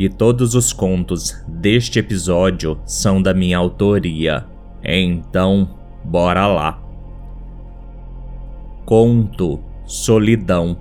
e todos os contos deste episódio são da minha autoria. Então, bora lá. Conto Solidão.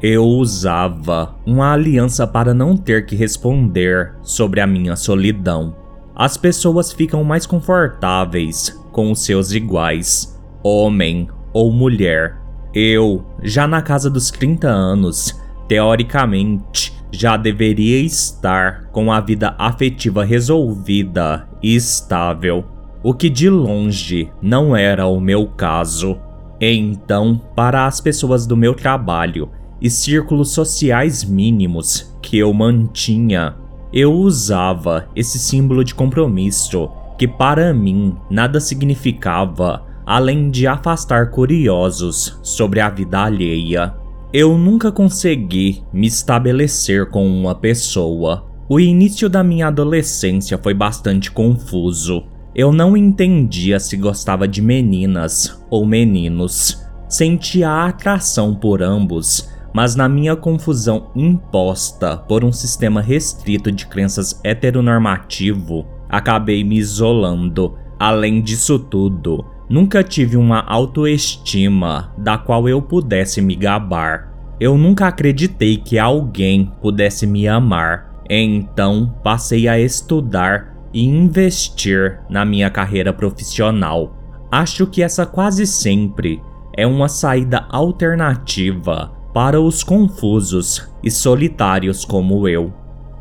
Eu usava uma aliança para não ter que responder sobre a minha solidão. As pessoas ficam mais confortáveis com os seus iguais, homem ou mulher. Eu, já na casa dos 30 anos, teoricamente, já deveria estar com a vida afetiva resolvida e estável, o que de longe não era o meu caso. Então, para as pessoas do meu trabalho e círculos sociais mínimos que eu mantinha, eu usava esse símbolo de compromisso que para mim nada significava além de afastar curiosos sobre a vida alheia. Eu nunca consegui me estabelecer com uma pessoa. O início da minha adolescência foi bastante confuso. Eu não entendia se gostava de meninas ou meninos. Sentia atração por ambos, mas na minha confusão imposta por um sistema restrito de crenças heteronormativo, acabei me isolando. Além disso tudo, Nunca tive uma autoestima da qual eu pudesse me gabar. Eu nunca acreditei que alguém pudesse me amar. Então passei a estudar e investir na minha carreira profissional. Acho que essa quase sempre é uma saída alternativa para os confusos e solitários como eu.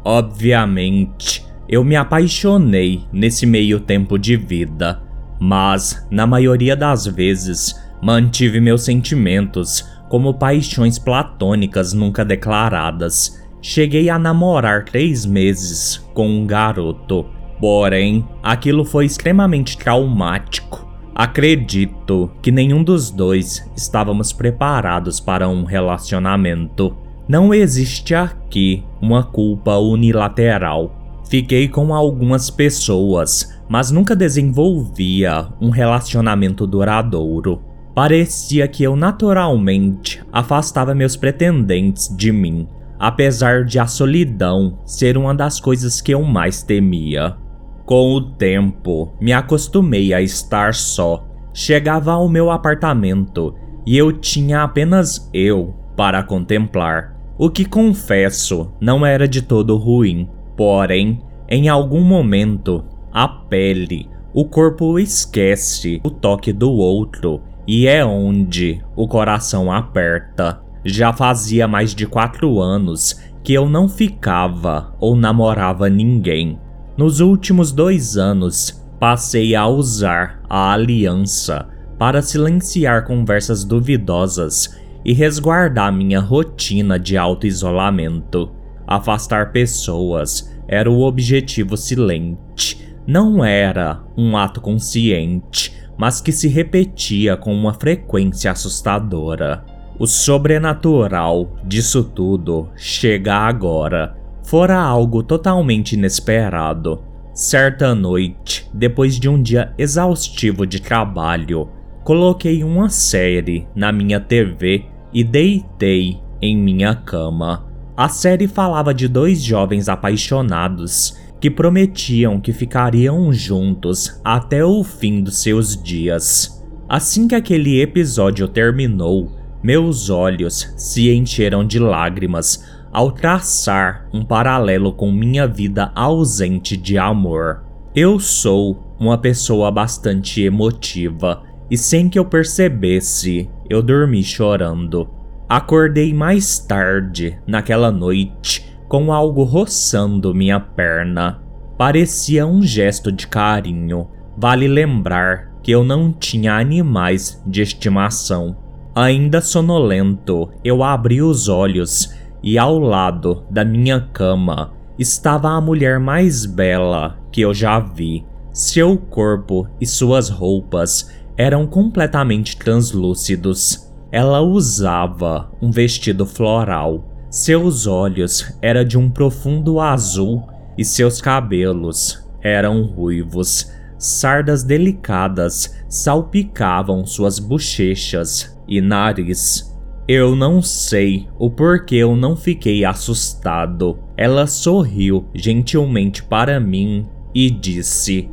Obviamente, eu me apaixonei nesse meio tempo de vida mas, na maioria das vezes, mantive meus sentimentos como paixões platônicas nunca declaradas. Cheguei a namorar três meses com um garoto, porém, aquilo foi extremamente traumático. Acredito que nenhum dos dois estávamos preparados para um relacionamento. Não existe aqui uma culpa unilateral. Fiquei com algumas pessoas, mas nunca desenvolvia um relacionamento duradouro. Parecia que eu naturalmente afastava meus pretendentes de mim, apesar de a solidão ser uma das coisas que eu mais temia. Com o tempo, me acostumei a estar só. Chegava ao meu apartamento e eu tinha apenas eu para contemplar, o que confesso não era de todo ruim. Porém, em algum momento a pele, o corpo esquece o toque do outro e é onde o coração aperta. Já fazia mais de quatro anos que eu não ficava ou namorava ninguém. Nos últimos dois anos, passei a usar a aliança para silenciar conversas duvidosas e resguardar minha rotina de auto-isolamento. Afastar pessoas era o objetivo silente não era um ato consciente, mas que se repetia com uma frequência assustadora. O sobrenatural disso tudo chega agora. Fora algo totalmente inesperado. Certa noite, depois de um dia exaustivo de trabalho, coloquei uma série na minha TV e deitei em minha cama. A série falava de dois jovens apaixonados que prometiam que ficariam juntos até o fim dos seus dias. Assim que aquele episódio terminou, meus olhos se encheram de lágrimas ao traçar um paralelo com minha vida ausente de amor. Eu sou uma pessoa bastante emotiva e sem que eu percebesse, eu dormi chorando. Acordei mais tarde naquela noite com algo roçando minha perna. Parecia um gesto de carinho. Vale lembrar que eu não tinha animais de estimação. Ainda sonolento, eu abri os olhos e ao lado da minha cama estava a mulher mais bela que eu já vi. Seu corpo e suas roupas eram completamente translúcidos. Ela usava um vestido floral. Seus olhos eram de um profundo azul e seus cabelos eram ruivos. Sardas delicadas salpicavam suas bochechas e nariz. Eu não sei o porquê eu não fiquei assustado. Ela sorriu gentilmente para mim e disse: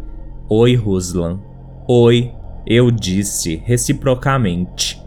Oi, Ruslan. Oi, eu disse reciprocamente.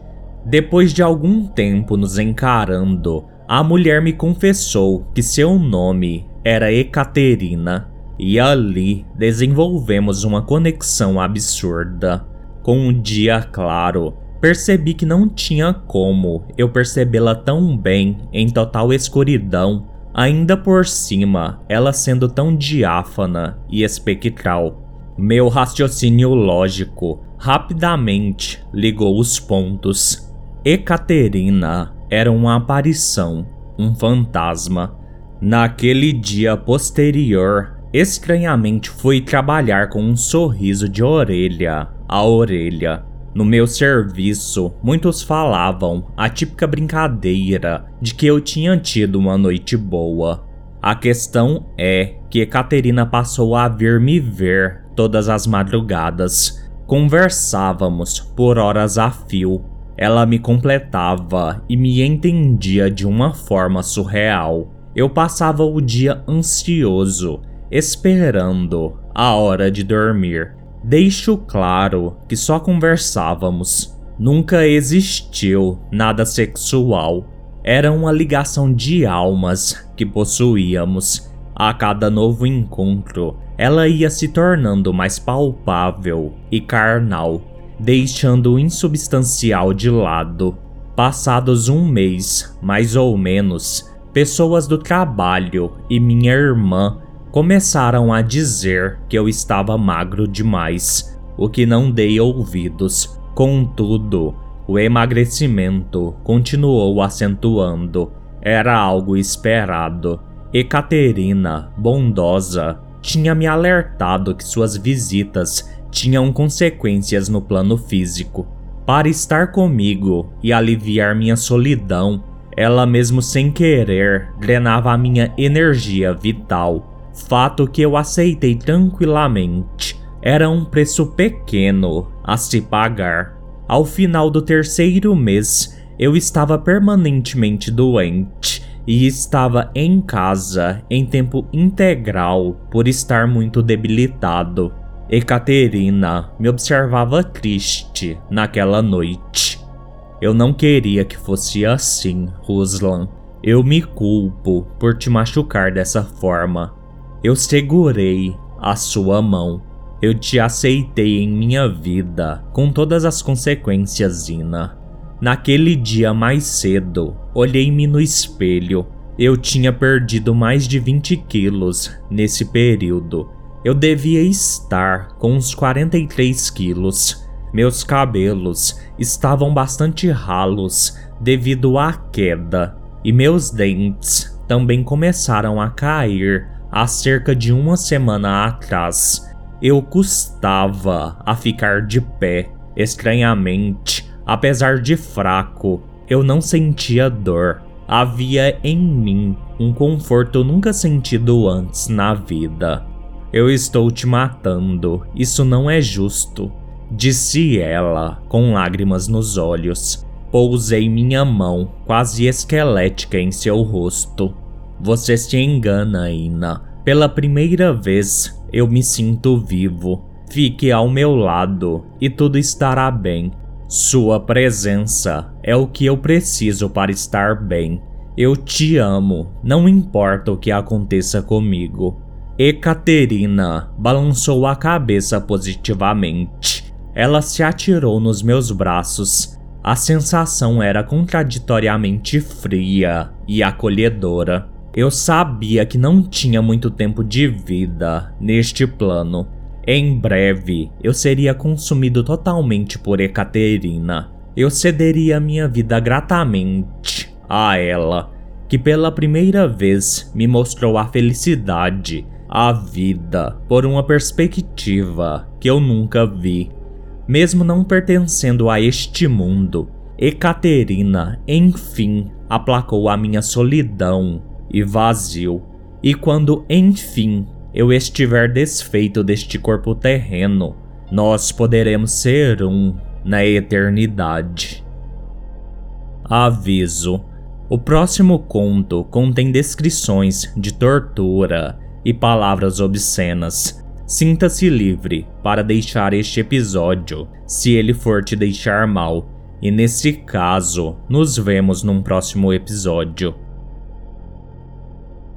Depois de algum tempo nos encarando, a mulher me confessou que seu nome era Ekaterina e ali desenvolvemos uma conexão absurda. Com um dia claro, percebi que não tinha como eu percebê-la tão bem em total escuridão, ainda por cima, ela sendo tão diáfana e espectral. Meu raciocínio lógico rapidamente ligou os pontos. Ekaterina era uma aparição, um fantasma. Naquele dia posterior, Estranhamente fui trabalhar com um sorriso de orelha a orelha. No meu serviço, muitos falavam a típica brincadeira de que eu tinha tido uma noite boa. A questão é que Caterina passou a vir me ver todas as madrugadas. Conversávamos por horas a fio. Ela me completava e me entendia de uma forma surreal. Eu passava o dia ansioso esperando a hora de dormir. Deixo claro que só conversávamos. Nunca existiu nada sexual. Era uma ligação de almas que possuíamos. A cada novo encontro, ela ia se tornando mais palpável e carnal, deixando o insubstancial de lado. Passados um mês, mais ou menos, pessoas do trabalho e minha irmã começaram a dizer que eu estava magro demais, o que não dei ouvidos. Contudo, o emagrecimento continuou acentuando. Era algo esperado. Ekaterina, bondosa, tinha me alertado que suas visitas tinham consequências no plano físico. Para estar comigo e aliviar minha solidão, ela mesmo sem querer drenava a minha energia vital fato que eu aceitei tranquilamente. Era um preço pequeno a se pagar. Ao final do terceiro mês, eu estava permanentemente doente e estava em casa em tempo integral por estar muito debilitado. Ekaterina me observava triste naquela noite. Eu não queria que fosse assim, Ruslan. Eu me culpo por te machucar dessa forma. Eu segurei a sua mão. Eu te aceitei em minha vida, com todas as consequências, Ina. Naquele dia mais cedo, olhei-me no espelho. Eu tinha perdido mais de 20 quilos nesse período. Eu devia estar com uns 43 quilos. Meus cabelos estavam bastante ralos devido à queda, e meus dentes também começaram a cair há cerca de uma semana atrás, eu custava a ficar de pé. Estranhamente, apesar de fraco, eu não sentia dor. Havia em mim um conforto nunca sentido antes na vida. Eu estou te matando, isso não é justo, disse ela, com lágrimas nos olhos. Pousei minha mão, quase esquelética, em seu rosto. Você se engana, Ina. Pela primeira vez, eu me sinto vivo. Fique ao meu lado e tudo estará bem. Sua presença é o que eu preciso para estar bem. Eu te amo, não importa o que aconteça comigo. Ekaterina balançou a cabeça positivamente. Ela se atirou nos meus braços. A sensação era contraditoriamente fria e acolhedora. Eu sabia que não tinha muito tempo de vida neste plano. Em breve, eu seria consumido totalmente por Ekaterina. Eu cederia minha vida gratamente a ela. que pela primeira vez me mostrou a felicidade, a vida, por uma perspectiva que eu nunca vi. Mesmo não pertencendo a este mundo, Ekaterina, enfim, aplacou a minha solidão e vazio. E quando, enfim, eu estiver desfeito deste corpo terreno, nós poderemos ser um na eternidade. Aviso: o próximo conto contém descrições de tortura e palavras obscenas. Sinta-se livre para deixar este episódio se ele for te deixar mal, e nesse caso, nos vemos num próximo episódio.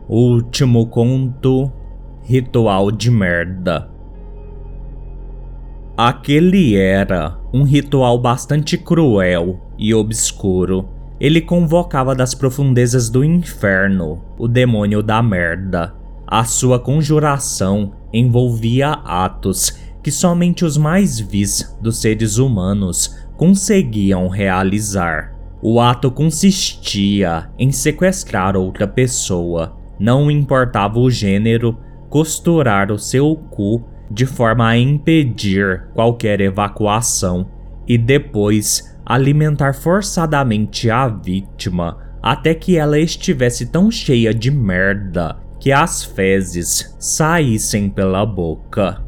Último conto: Ritual de Merda. Aquele era um ritual bastante cruel e obscuro. Ele convocava das profundezas do inferno o demônio da merda. A sua conjuração envolvia atos que somente os mais vis dos seres humanos conseguiam realizar. O ato consistia em sequestrar outra pessoa, não importava o gênero, costurar o seu cu de forma a impedir qualquer evacuação e depois alimentar forçadamente a vítima até que ela estivesse tão cheia de merda que as fezes saíssem pela boca.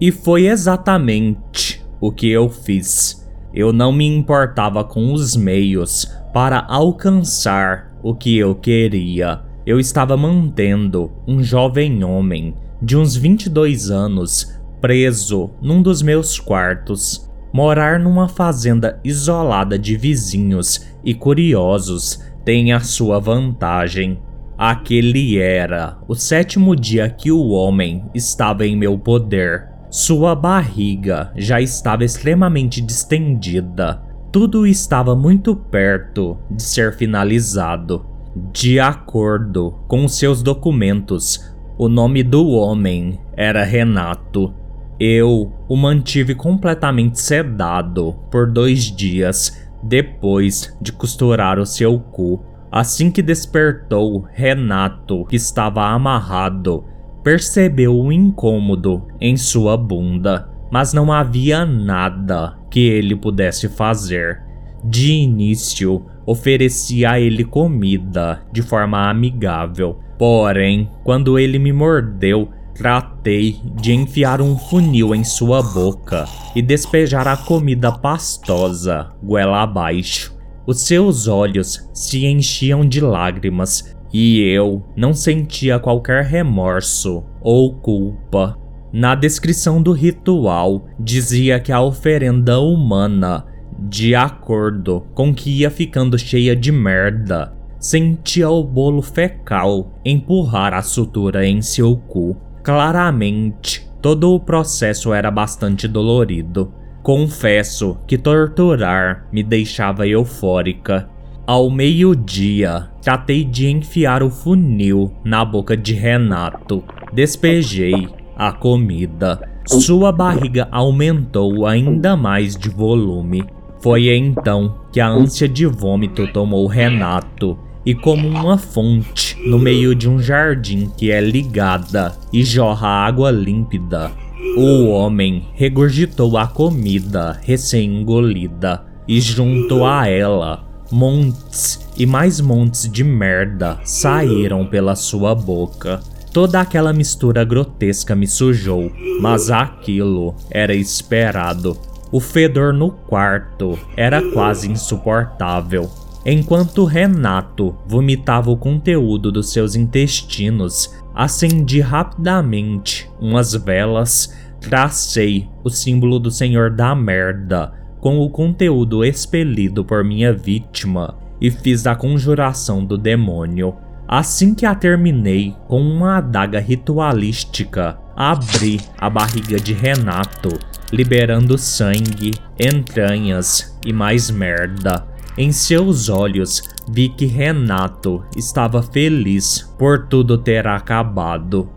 E foi exatamente o que eu fiz. Eu não me importava com os meios para alcançar o que eu queria. Eu estava mantendo um jovem homem de uns 22 anos, preso num dos meus quartos. Morar numa fazenda isolada de vizinhos e curiosos tem a sua vantagem. Aquele era o sétimo dia que o homem estava em meu poder. Sua barriga já estava extremamente distendida. Tudo estava muito perto de ser finalizado. De acordo com seus documentos, o nome do homem era Renato. Eu o mantive completamente sedado por dois dias depois de costurar o seu cu. Assim que despertou, Renato, que estava amarrado, percebeu o incômodo em sua bunda, mas não havia nada que ele pudesse fazer. De início, ofereci a ele comida de forma amigável, Porém, quando ele me mordeu, tratei de enfiar um funil em sua boca e despejar a comida pastosa goela abaixo. Os seus olhos se enchiam de lágrimas e eu não sentia qualquer remorso ou culpa. Na descrição do ritual, dizia que a oferenda humana, de acordo com que ia ficando cheia de merda, sentia o bolo fecal empurrar a sutura em seu cu. Claramente, todo o processo era bastante dolorido. Confesso que torturar me deixava eufórica. Ao meio-dia, tratei de enfiar o funil na boca de Renato. Despejei a comida. Sua barriga aumentou ainda mais de volume. Foi então que a ânsia de vômito tomou Renato e como uma fonte no meio de um jardim que é ligada e jorra água límpida. O homem regurgitou a comida recém-engolida e junto a ela, montes e mais montes de merda saíram pela sua boca. Toda aquela mistura grotesca me sujou, mas aquilo era esperado. O fedor no quarto era quase insuportável. Enquanto Renato vomitava o conteúdo dos seus intestinos, acendi rapidamente umas velas, tracei o símbolo do Senhor da Merda com o conteúdo expelido por minha vítima e fiz a conjuração do demônio. Assim que a terminei com uma adaga ritualística, abri a barriga de Renato, liberando sangue, entranhas e mais merda. Em seus olhos vi que Renato estava feliz por tudo ter acabado.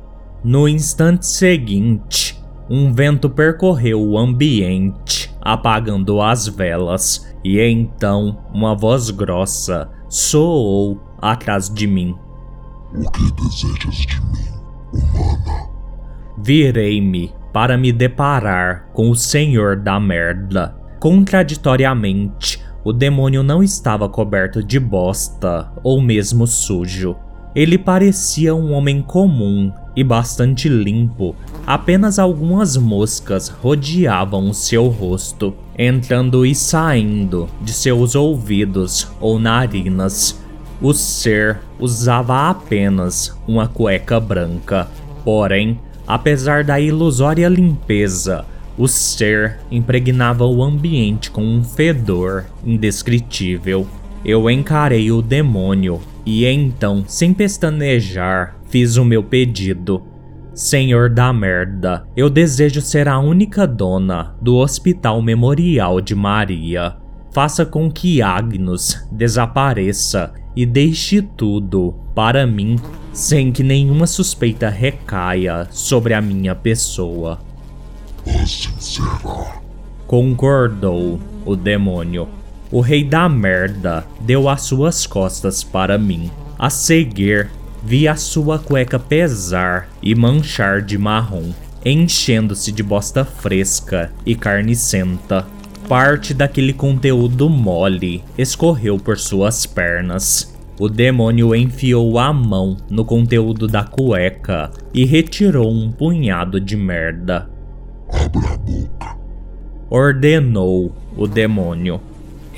No instante seguinte, um vento percorreu o ambiente, apagando as velas, e então uma voz grossa soou atrás de mim. O que desejas de mim, humana? Virei-me para me deparar com o Senhor da Merda. Contraditoriamente, o demônio não estava coberto de bosta ou mesmo sujo. Ele parecia um homem comum e bastante limpo. Apenas algumas moscas rodeavam o seu rosto, entrando e saindo de seus ouvidos ou narinas. O ser usava apenas uma cueca branca, porém Apesar da ilusória limpeza, o ser impregnava o ambiente com um fedor indescritível. Eu encarei o demônio e então, sem pestanejar, fiz o meu pedido. Senhor da merda, eu desejo ser a única dona do Hospital Memorial de Maria. Faça com que Agnus desapareça e deixe tudo para mim sem que nenhuma suspeita recaia sobre a minha pessoa. Assim será. Concordou o demônio. O rei da merda deu as suas costas para mim. A seguir, vi a sua cueca pesar e manchar de marrom, enchendo-se de bosta fresca e carnicenta. Parte daquele conteúdo mole escorreu por suas pernas. O demônio enfiou a mão no conteúdo da cueca e retirou um punhado de merda. Abra a boca. Ordenou o demônio.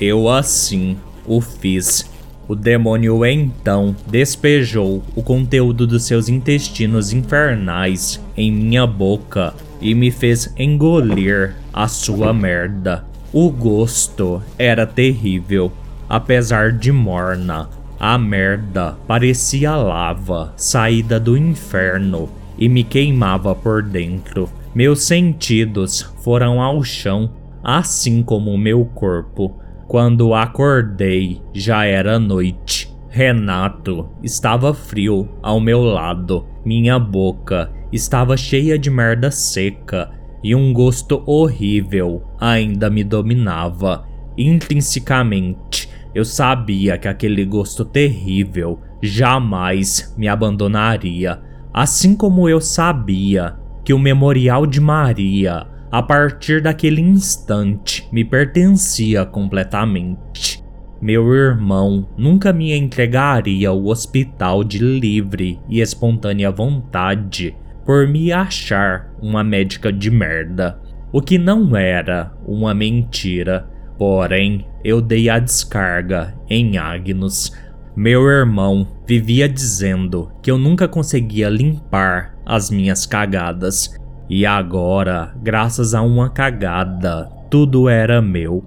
Eu assim o fiz. O demônio então despejou o conteúdo dos seus intestinos infernais em minha boca e me fez engolir a sua merda. O gosto era terrível, apesar de morna. A merda parecia lava saída do inferno e me queimava por dentro. Meus sentidos foram ao chão, assim como meu corpo. Quando acordei, já era noite. Renato estava frio ao meu lado. Minha boca estava cheia de merda seca e um gosto horrível ainda me dominava. Intrinsecamente, eu sabia que aquele gosto terrível jamais me abandonaria, assim como eu sabia que o memorial de Maria, a partir daquele instante, me pertencia completamente. Meu irmão nunca me entregaria ao hospital de livre e espontânea vontade por me achar uma médica de merda, o que não era uma mentira. Porém, eu dei a descarga em Agnus. Meu irmão vivia dizendo que eu nunca conseguia limpar as minhas cagadas, e agora, graças a uma cagada, tudo era meu.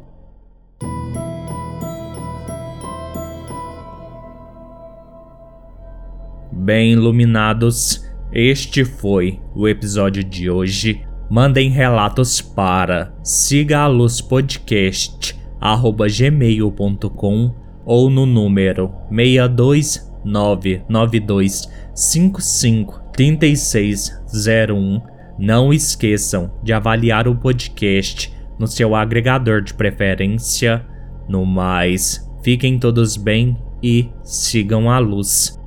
Bem iluminados, este foi o episódio de hoje. Mandem relatos para siga a luz podcast gmail.com ou no número 62992553601. Não esqueçam de avaliar o podcast no seu agregador de preferência. No mais, fiquem todos bem e sigam a luz.